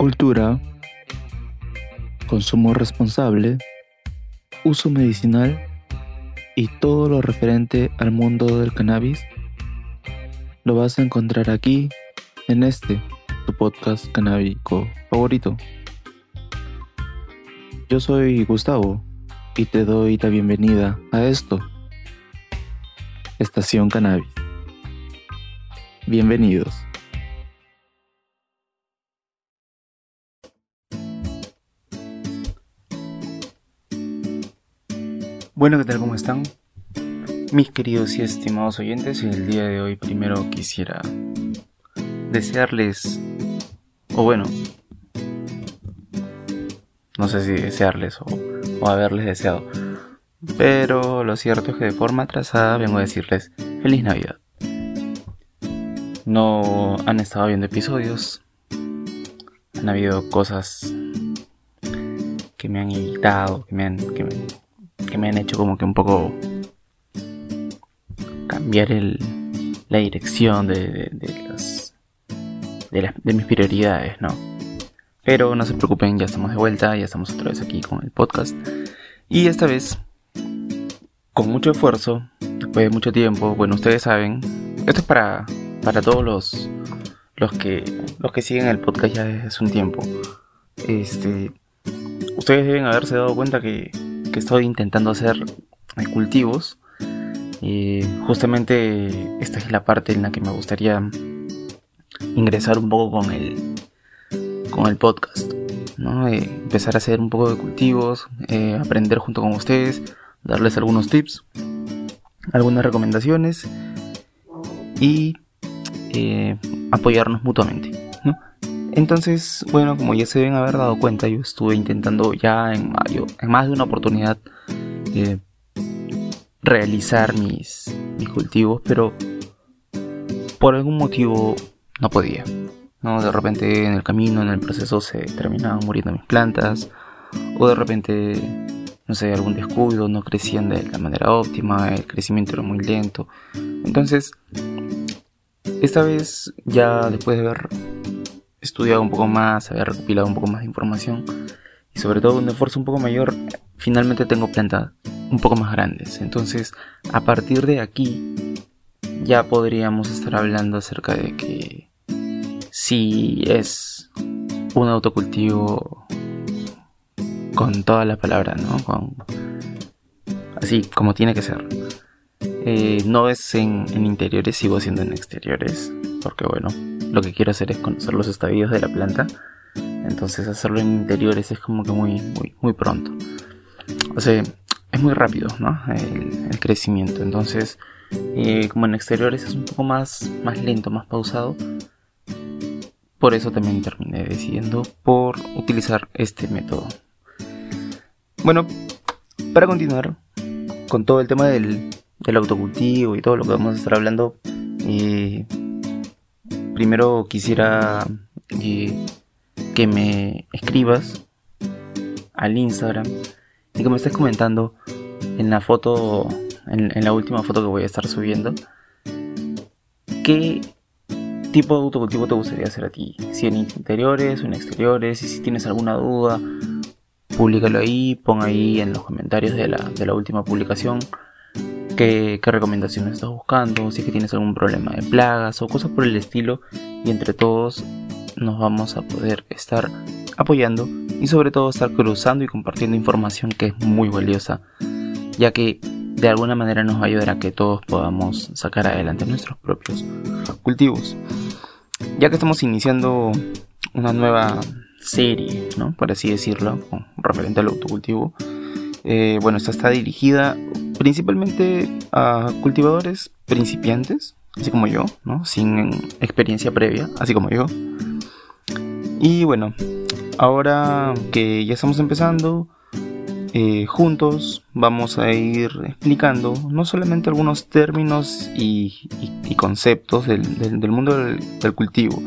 Cultura, consumo responsable, uso medicinal y todo lo referente al mundo del cannabis lo vas a encontrar aquí en este, tu podcast canábico favorito. Yo soy Gustavo y te doy la bienvenida a esto, Estación Cannabis. Bienvenidos. Bueno, ¿qué tal? ¿Cómo están? Mis queridos y estimados oyentes, el día de hoy primero quisiera desearles, o bueno, no sé si desearles o, haberles deseado, pero lo cierto es que de forma atrasada vengo a decirles feliz Navidad. No han estado viendo episodios, han habido cosas que me han invitado, que me han, que que me han hecho como que un poco cambiar el, la dirección de, de, las, de, mis prioridades, ¿no? Pero no se preocupen, ya estamos de vuelta, ya estamos otra vez aquí con el podcast. Y esta vez, con mucho esfuerzo, después de mucho tiempo, bueno, ustedes saben, esto es para, para todos los, los, que, los que siguen el podcast ya desde hace un tiempo. Este, ustedes deben haberse dado cuenta que que estoy intentando hacer cultivos. Y justamente esta es la parte en la que me gustaría ingresar un poco con el, con el podcast. ¿no? Eh, empezar a hacer un poco de cultivos, eh, aprender junto con ustedes, darles algunos tips, algunas recomendaciones y eh, apoyarnos mutuamente. Entonces, bueno, como ya se deben haber dado cuenta, yo estuve intentando ya en mayo, en más de una oportunidad, eh, realizar mis, mis cultivos, pero por algún motivo no podía. ¿no? De repente en el camino, en el proceso, se terminaban muriendo mis plantas, o de repente, no sé, algún descuido, no crecían de la manera óptima, el crecimiento era muy lento. Entonces, esta vez, ya después de ver estudiado un poco más, había recopilado un poco más de información y sobre todo un esfuerzo un poco mayor, finalmente tengo plantas un poco más grandes. Entonces, a partir de aquí, ya podríamos estar hablando acerca de que si es un autocultivo con toda la palabra, ¿no? Con, así como tiene que ser. Eh, no es en, en interiores, sigo haciendo en exteriores, porque bueno, lo que quiero hacer es conocer los estadios de la planta. Entonces hacerlo en interiores es como que muy, muy, muy pronto. O sea, es muy rápido, ¿no? El, crecimiento. Entonces, eh, como en exteriores es un poco más, más lento, más pausado. Por eso también terminé decidiendo por utilizar este método. Bueno, para continuar con todo el tema del, del autocultivo y todo lo que vamos a estar hablando, eh, primero quisiera eh, que me escribas al Instagram y que me estés comentando en la foto, en, la última foto que voy a estar subiendo, qué tipo de autocultivo te gustaría hacer a ti. Si en interiores o en exteriores, y si tienes alguna duda, públicalo ahí, pon ahí en los comentarios de la, de la última publicación qué, recomendaciones estás buscando, si es que tienes algún problema de plagas o cosas por el estilo y entre todos nos vamos a poder estar apoyando y sobre todo estar cruzando y compartiendo información que es muy valiosa ya que de alguna manera nos va a ayudar a que todos podamos sacar adelante nuestros propios cultivos. Ya que estamos iniciando una nueva serie, ¿no? por así decirlo, referente al autocultivo, eh, bueno, esta está dirigida principalmente a cultivadores principiantes, así como yo, ¿no? Sin experiencia previa, así como yo. Y bueno, ahora que ya estamos empezando, eh, juntos vamos a ir explicando no solamente algunos términos y, conceptos del, mundo del, cultivo,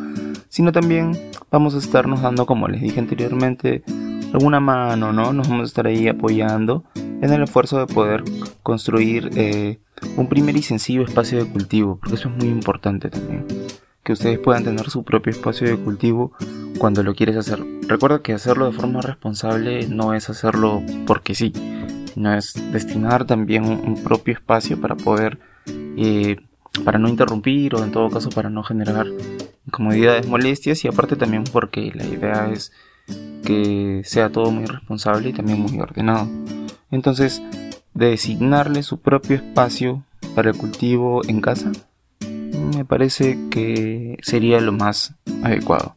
sino también vamos a estarnos dando, como les dije anteriormente, alguna mano, ¿no? Nos vamos a estar ahí apoyando en el esfuerzo de poder construir eh, un primer y sencillo espacio de cultivo, porque eso es muy importante también. Que ustedes puedan tener su propio espacio de cultivo cuando lo quieres hacer. Recuerda que hacerlo de forma responsable no es hacerlo porque sí, sino es destinar también un, propio espacio para poder, eh, para no interrumpir o en todo caso para no generar incomodidades, molestias y aparte también porque la idea es que sea todo muy responsable y también muy ordenado. Entonces, designarle su propio espacio para el cultivo en casa me parece que sería lo más adecuado.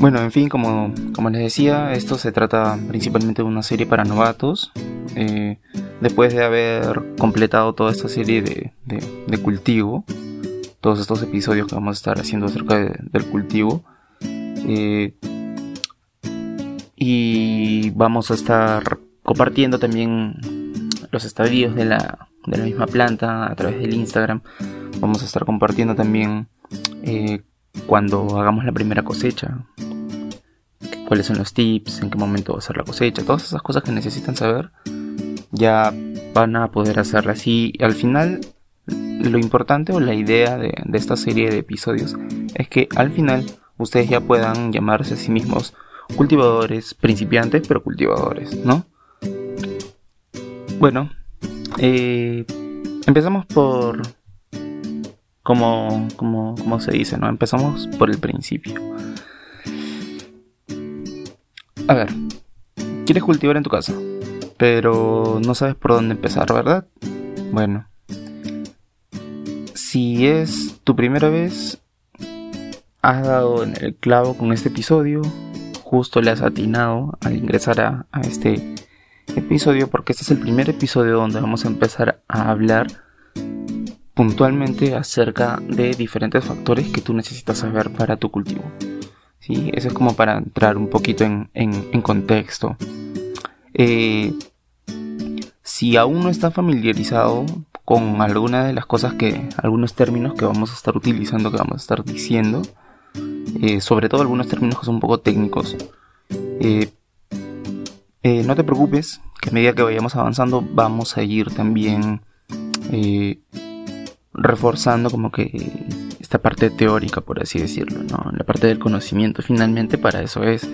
Bueno, en fin, como, como les decía, esto se trata principalmente de una serie para novatos. Eh, después de haber completado toda esta serie de, de, cultivo, todos estos episodios que vamos a estar haciendo acerca del cultivo, y vamos a estar compartiendo también los estadios de la, de la misma planta a través del Instagram. Vamos a estar compartiendo también eh, cuando hagamos la primera cosecha, cuáles son los tips, en qué momento va a ser la cosecha, todas esas cosas que necesitan saber, ya van a poder hacerlas. Y al final, lo importante o la idea de, de esta serie de episodios es que al final ustedes ya puedan llamarse a sí mismos cultivadores principiantes, pero cultivadores, ¿no? Bueno, eh, empezamos por, como, como, se dice, ¿no? Empezamos por el principio. A ver, quieres cultivar en tu casa, pero no sabes por dónde empezar, ¿verdad? Bueno, si es tu primera vez, has dado en el clavo con este episodio, justo le has atinado al ingresar a, este episodio porque este es el primer episodio donde vamos a empezar a hablar puntualmente acerca de diferentes factores que tú necesitas saber para tu cultivo. ¿Sí? Eso es como para entrar un poquito en, contexto. Eh, si aún no está familiarizado con alguna de las cosas que, algunos términos que vamos a estar utilizando, que vamos a estar diciendo, eh, sobre todo algunos términos que son un poco técnicos, eh, eh, no te preocupes, que a medida que vayamos avanzando vamos a ir también reforzando como que esta parte teórica, por así decirlo, ¿no? La parte del conocimiento finalmente para eso es,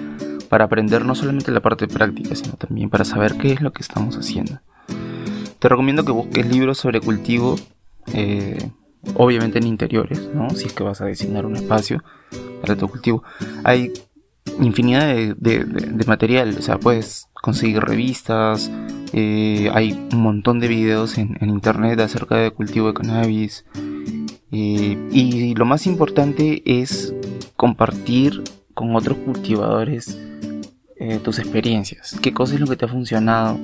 para aprender no solamente la parte práctica, sino también para saber qué es lo que estamos haciendo. Te recomiendo que busques libros sobre cultivo, obviamente en interiores, ¿no? Si es que vas a designar un espacio para tu cultivo. Hay infinidad de, material, o sea, puedes conseguir revistas, eh, hay un montón de videos en, internet acerca de cultivo de cannabis. Eh, y lo más importante es compartir con otros cultivadores eh, tus experiencias. ¿Qué cosa es lo que te ha funcionado?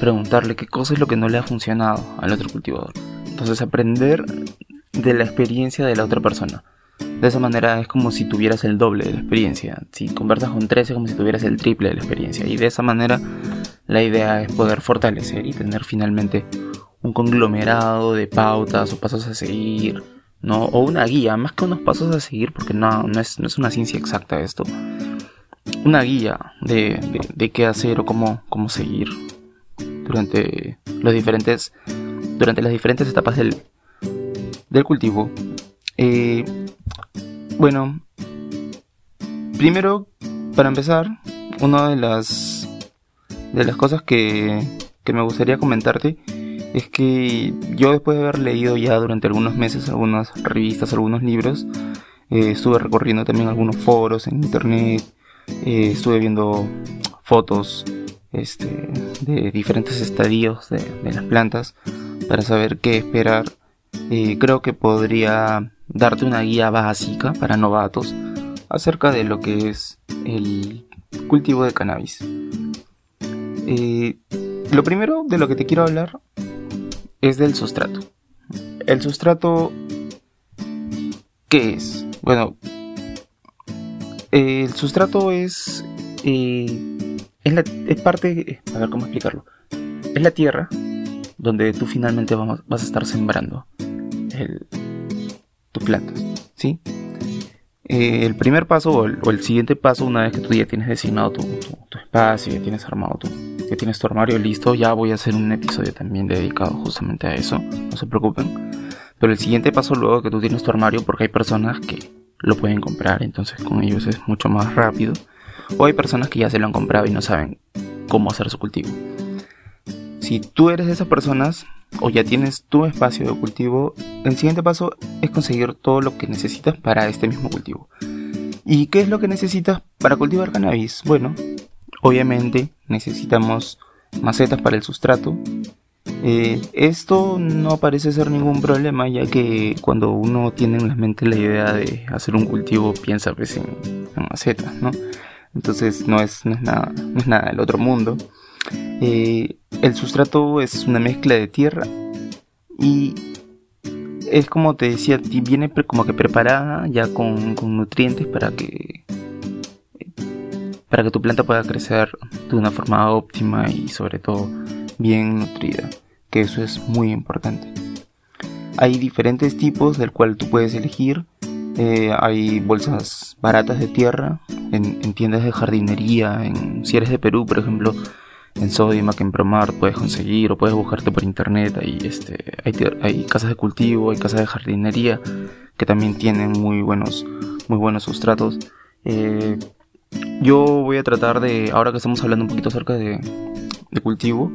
Preguntarle qué cosa es lo que no le ha funcionado al otro cultivador. Entonces aprender de la experiencia de la otra persona. De esa manera es como si tuvieras el doble de la experiencia. Si conversas con 13 es como si tuvieras el triple de la experiencia. Y de esa manera la idea es poder fortalecer y tener finalmente un conglomerado de pautas o pasos a seguir. ¿no? O una guía, más que unos pasos a seguir, porque no, no, es, no es una ciencia exacta esto. Una guía de, de, qué hacer o cómo, cómo seguir durante los diferentes durante las diferentes etapas del, del cultivo. Eh, bueno, primero, para empezar, una de las de las cosas que, que me gustaría comentarte es que yo después de haber leído ya durante algunos meses algunas revistas, algunos libros, eh, estuve recorriendo también algunos foros en internet, eh, estuve viendo fotos este, de diferentes estadios de, de, las plantas para saber qué esperar. Eh, creo que podría darte una guía básica para novatos acerca de lo que es el cultivo de cannabis. Eh, lo primero de lo que te quiero hablar es del sustrato. El sustrato, ¿qué es? Bueno, el sustrato es, eh, es, la, es, parte, a ver cómo explicarlo, es la tierra donde tú finalmente vamos, vas a estar sembrando el, tus plantas, ¿sí? Eh, el primer paso o el, siguiente paso, una vez que tú ya tienes designado tu, espacio, ya tienes armado tu, ya tienes tu armario listo, ya voy a hacer un episodio también dedicado justamente a eso, no se preocupen. Pero el siguiente paso luego que tú tienes tu armario, porque hay personas que lo pueden comprar, entonces con ellos es mucho más rápido. O hay personas que ya se lo han comprado y no saben cómo hacer su cultivo. Si tú eres de esas personas o ya tienes tu espacio de cultivo, el siguiente paso es conseguir todo lo que necesitas para este mismo cultivo. ¿Y qué es lo que necesitas para cultivar cannabis? Bueno, obviamente necesitamos macetas para el sustrato. Eh, esto no parece ser ningún problema ya que cuando uno tiene en la mente la idea de hacer un cultivo piensa pues en, macetas, ¿no? Entonces no es, nada, no es nada del otro mundo. Eh, el sustrato es una mezcla de tierra y es como te decía, viene como que preparada ya con, nutrientes para que para que tu planta pueda crecer de una forma óptima y sobre todo bien nutrida, que eso es muy importante. Hay diferentes tipos del cual tú puedes elegir. Eh, hay bolsas baratas de tierra en, en, tiendas de jardinería, en, si eres de Perú, por ejemplo, en Sodimac, en Promart puedes conseguir o puedes buscarte por internet. Hay, este, hay, casas de cultivo, hay casas de jardinería que también tienen muy buenos, muy buenos sustratos. Eh, yo voy a tratar de, ahora que estamos hablando un poquito acerca de, de cultivo,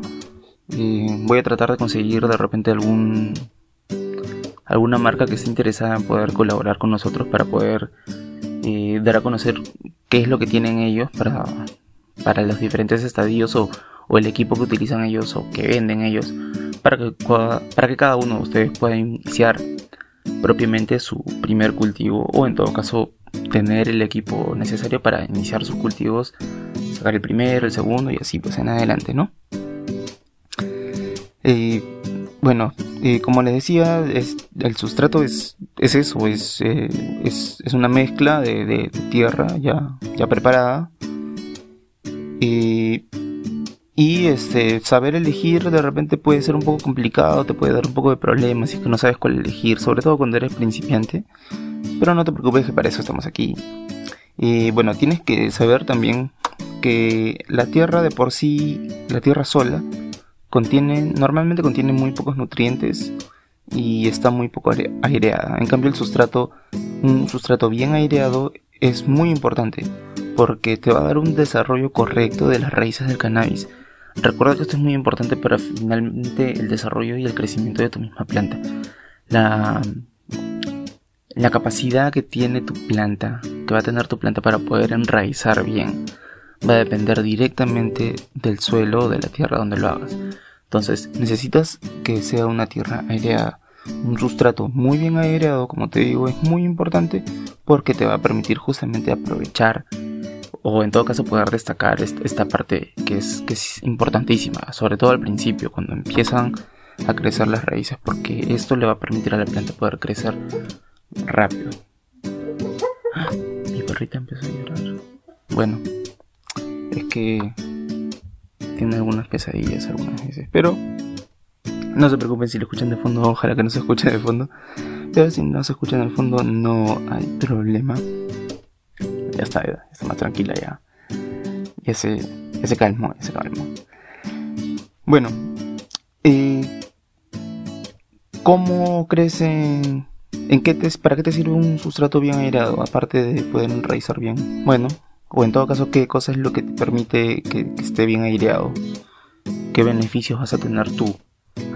eh, voy a tratar de conseguir de repente algún alguna marca que esté interesada en poder colaborar con nosotros para poder eh, dar a conocer qué es lo que tienen ellos para para los diferentes estadios o, el equipo que utilizan ellos o que venden ellos para que, para que cada uno de ustedes pueda iniciar propiamente su primer cultivo o en todo caso tener el equipo necesario para iniciar sus cultivos, sacar el primero, el segundo y así pues en adelante, ¿no? Eh, bueno, eh, como les decía, es, el sustrato es, es eso, es, eh, es, es, una mezcla de, de, tierra ya, ya preparada y, y este, saber elegir de repente puede ser un poco complicado, te puede dar un poco de problemas si es que no sabes cuál elegir, sobre todo cuando eres principiante. Pero no te preocupes que para eso estamos aquí. Y bueno, tienes que saber también que la tierra de por sí, la tierra sola, contiene, normalmente contiene muy pocos nutrientes y está muy poco aireada. En cambio el sustrato, un sustrato bien aireado es muy importante porque te va a dar un desarrollo correcto de las raíces del cannabis. Recuerda que esto es muy importante para finalmente el desarrollo y el crecimiento de tu misma planta. La, capacidad que tiene tu planta, que va a tener tu planta para poder enraizar bien, va a depender directamente del suelo o de la tierra donde lo hagas. Entonces, necesitas que sea una tierra aireada. Un sustrato muy bien aireado, como te digo, es muy importante porque te va a permitir justamente aprovechar o en todo caso poder destacar esta parte que es, importantísima, sobre todo al principio, cuando empiezan a crecer las raíces, porque esto le va a permitir a la planta poder crecer rápido. Mi perrita empezó a llorar. Bueno, es que tiene algunas pesadillas algunas veces, pero no se preocupen si lo escuchan de fondo, ojalá que no se escuche de fondo. Pero si no se escucha el fondo, no hay problema ya está, está más tranquila ya. Ya se, ya se calmó, ya se calmó. Bueno, eh, ¿cómo crecen? ¿En qué te, ¿Para qué te sirve un sustrato bien aireado? Aparte de poder enraizar bien. Bueno, o en todo caso, ¿qué cosa es lo que te permite que, esté bien aireado? ¿Qué beneficios vas a tener tú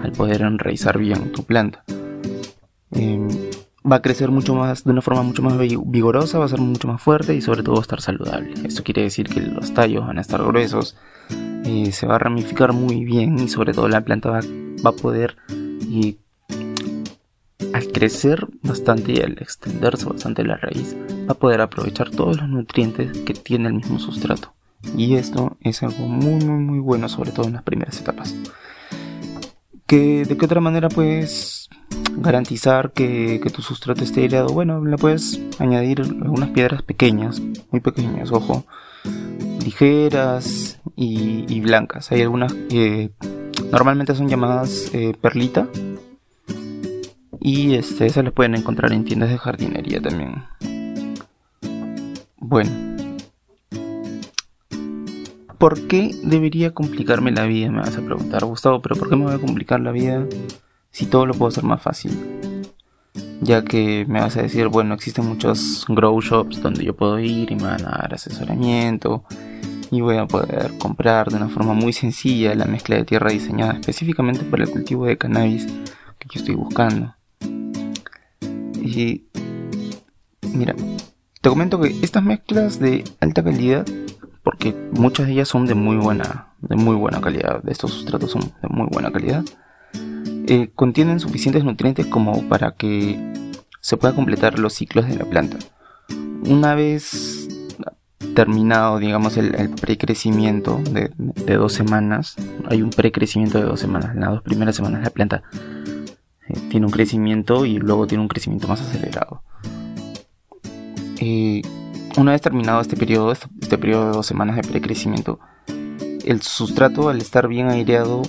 al poder enraizar bien tu planta? Eh, va a crecer mucho más, de una forma mucho más vigorosa, va a ser mucho más fuerte y sobre todo va a estar saludable. Esto quiere decir que los tallos van a estar gruesos, eh, se va a ramificar muy bien y sobre todo la planta va, a poder, y al crecer bastante y al extenderse bastante la raíz, va a poder aprovechar todos los nutrientes que tiene el mismo sustrato. Y esto es algo muy muy muy bueno, sobre todo en las primeras etapas. ¿Que, ¿De qué otra manera pues garantizar que, tu sustrato esté aireado, bueno, le puedes añadir algunas piedras pequeñas, muy pequeñas, ojo, ligeras y, blancas. Hay algunas que normalmente son llamadas eh, perlita y este, esas las pueden encontrar en tiendas de jardinería también. Bueno. ¿Por qué debería complicarme la vida? Me vas a preguntar, Gustavo, pero ¿por qué me voy a complicar la vida si todo lo puedo hacer más fácil. ya que me vas a decir, bueno, existen muchos grow shops donde yo puedo ir y me van a dar asesoramiento y voy a poder comprar de una forma muy sencilla la mezcla de tierra diseñada específicamente para el cultivo de cannabis que yo estoy buscando. Y mira, te comento que estas mezclas de alta calidad, porque muchas de ellas son de muy buena, de muy buena calidad, estos sustratos son de muy buena calidad, eh, contienen suficientes nutrientes como para que se pueda completar los ciclos de la planta. Una vez terminado, digamos, el, precrecimiento de, de, dos semanas, hay un precrecimiento de dos semanas. En las dos primeras semanas la planta eh, tiene un crecimiento y luego tiene un crecimiento más acelerado. Eh, una vez terminado este periodo, este, este periodo de dos semanas de precrecimiento, el sustrato al estar bien aireado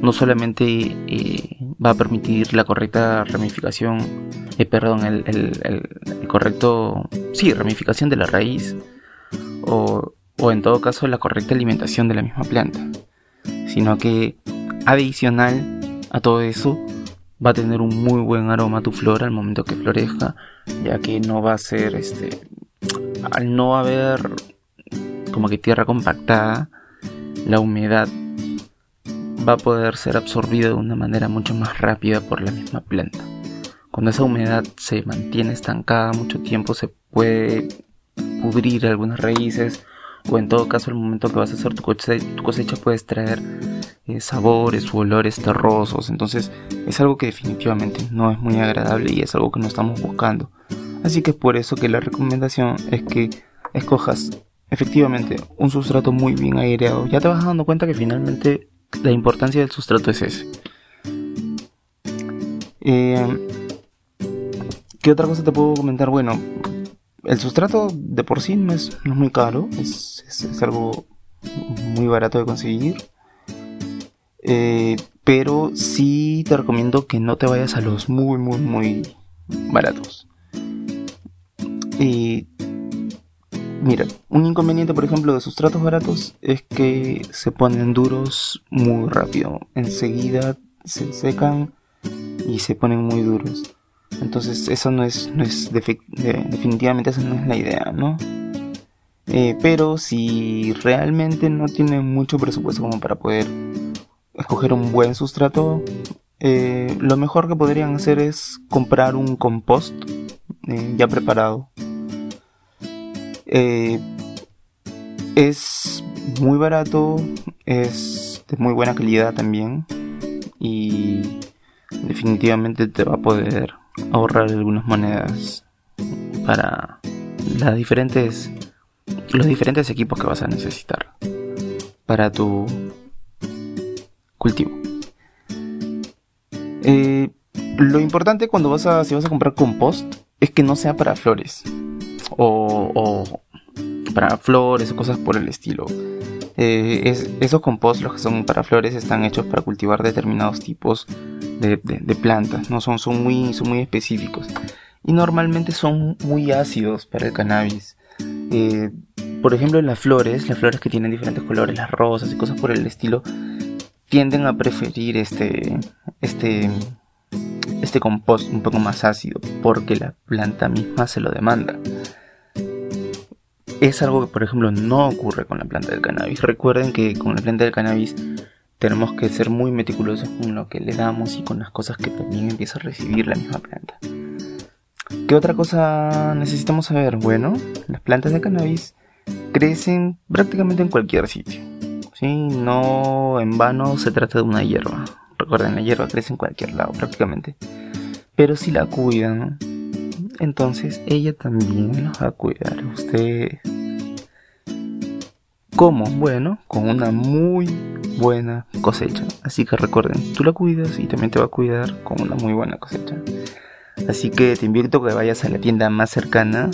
no solamente eh, va a permitir la correcta ramificación, eh, perdón, el, el, correcto, sí, ramificación de la raíz, o, o en todo caso la correcta alimentación de la misma planta, sino que adicional a todo eso va a tener un muy buen aroma tu flora al momento que florezca, ya que no va a ser este al no haber como que tierra compactada, la humedad va a poder ser absorbido de una manera mucho más rápida por la misma planta. Cuando esa humedad se mantiene estancada mucho tiempo se puede pudrir algunas raíces o en todo caso al momento que vas a hacer tu cosecha, tu cosecha puedes traer eh, sabores u olores terrosos. Entonces es algo que definitivamente no es muy agradable y es algo que no estamos buscando. Así que es por eso que la recomendación es que escojas efectivamente un sustrato muy bien aireado. Ya te vas dando cuenta que finalmente la importancia del sustrato es ese. Eh, ¿Qué otra cosa te puedo comentar? Bueno, el sustrato de por sí no es, muy caro, es, algo muy barato de conseguir. Eh, pero sí te recomiendo que no te vayas a los muy, muy, muy baratos. Y Mira, un inconveniente, por ejemplo, de sustratos baratos es que se ponen duros muy rápido. Enseguida se secan y se ponen muy duros. Entonces, eso no es, no es definitivamente esa no es la idea, ¿no? Eh, pero si realmente no tienen mucho presupuesto como para poder escoger un buen sustrato, eh, lo mejor que podrían hacer es comprar un compost eh, ya preparado es muy barato, es de muy buena calidad también y definitivamente te va a poder ahorrar algunas monedas para las diferentes los diferentes equipos que vas a necesitar para tu cultivo. Eh, lo importante cuando vas a si vas a comprar compost es que no sea para flores o, para flores o cosas por el estilo. Eh, esos compost, los que son para flores, están hechos para cultivar determinados tipos de, plantas, ¿no? Son, son, muy, son muy específicos. Y normalmente son muy ácidos para el cannabis. Eh, por ejemplo, las flores, las flores que tienen diferentes colores, las rosas y cosas por el estilo, tienden a preferir este, este, este compost un poco más ácido porque la planta misma se lo demanda es algo que, por ejemplo, no ocurre con la planta del cannabis. Recuerden que con la planta del cannabis tenemos que ser muy meticulosos con lo que le damos y con las cosas que también empieza a recibir la misma planta. ¿Qué otra cosa necesitamos saber? Bueno, las plantas de cannabis crecen prácticamente en cualquier sitio. ¿sí? No en vano se trata de una hierba. Recuerden, la hierba crece en cualquier lado prácticamente. Pero si la cuidan, entonces ella también los va a cuidar a ustedes. ¿Cómo? Bueno, con una muy buena cosecha. Así que recuerden, tú la cuidas y también te va a cuidar con una muy buena cosecha. Así que te invito a que vayas a la tienda más cercana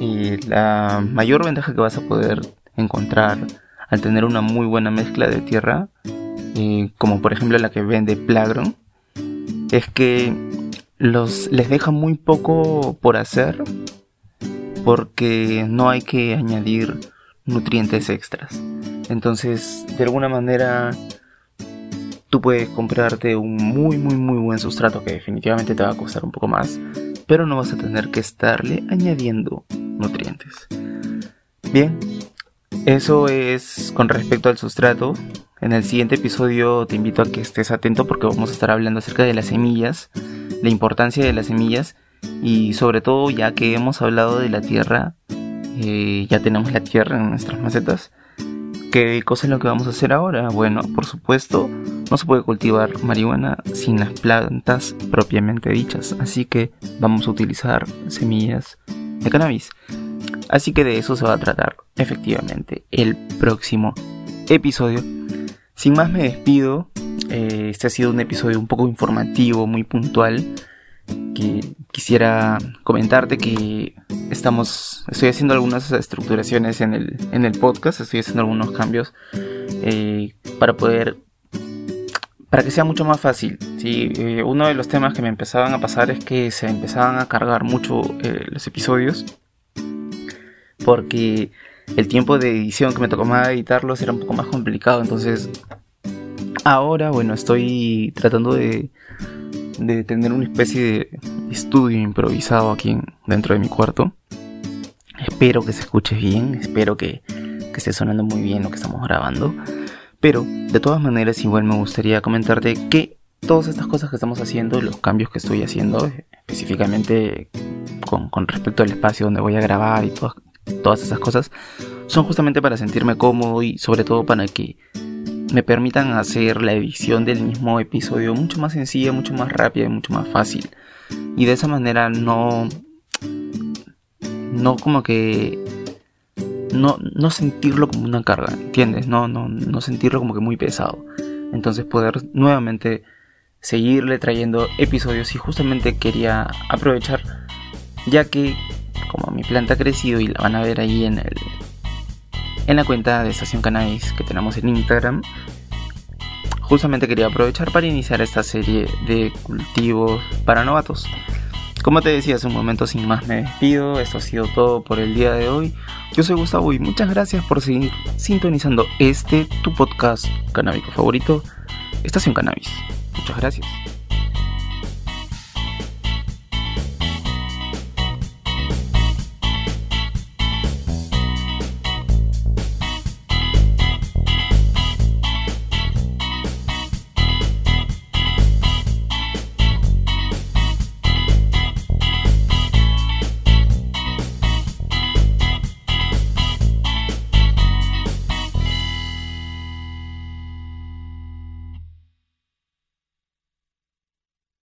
y la mayor ventaja que vas a poder encontrar al tener una muy buena mezcla de tierra, eh, como por ejemplo la que vende Plagron, es que los les deja muy poco por hacer porque no hay que añadir nutrientes extras. Entonces, de alguna manera tú puedes comprarte un muy muy muy buen sustrato que definitivamente te va a costar un poco más, pero no vas a tener que estarle añadiendo nutrientes. Bien, eso es con respecto al sustrato. En el siguiente episodio te invito a que estés atento porque vamos a estar hablando acerca de las semillas, la importancia de las semillas y sobre todo ya que hemos hablado de la tierra, ya tenemos la tierra en nuestras macetas. ¿Qué cosa es lo que vamos a hacer ahora? Bueno, por supuesto, no se puede cultivar marihuana sin las plantas propiamente dichas, así que vamos a utilizar semillas de cannabis. Así que de eso se va a tratar efectivamente el próximo episodio. Sin más me despido. Eh, este ha sido un episodio un poco informativo, muy puntual. Que quisiera comentarte que estamos, estoy haciendo algunas estructuraciones en el, en el podcast, estoy haciendo algunos cambios eh, para poder, para que sea mucho más fácil. ¿sí? Eh, uno de los temas que me empezaban a pasar es que se empezaban a cargar mucho los episodios porque el tiempo de edición que me más editarlos era un poco más complicado. Entonces, ahora, bueno, estoy tratando de, de tener una especie de estudio improvisado aquí dentro de mi cuarto. Espero que se escuche bien, espero que, que esté sonando muy bien lo que estamos grabando. Pero, de todas maneras, igual me gustaría comentarte que todas estas cosas que estamos haciendo, los cambios que estoy haciendo, específicamente con, con respecto al espacio donde voy a grabar y todas, todas esas cosas, son justamente para sentirme cómodo y sobre todo para que me permitan hacer la edición del mismo episodio mucho más sencilla, mucho más rápida y mucho más fácil. Y de esa manera no... No como que... No, no sentirlo como una carga, ¿entiendes? No, no, no sentirlo como que muy pesado. Entonces poder nuevamente seguirle trayendo episodios y justamente quería aprovechar ya que como mi planta ha crecido y la van a ver ahí en el en la cuenta de Estación Cannabis que tenemos en Instagram. Justamente quería aprovechar para iniciar esta serie de cultivos para novatos. Como te decía hace un momento, sin más me despido. Esto ha sido todo por el día de hoy. Yo soy Gustavo y muchas gracias por seguir sintonizando este tu podcast canábico favorito, Estación Cannabis. Muchas gracias.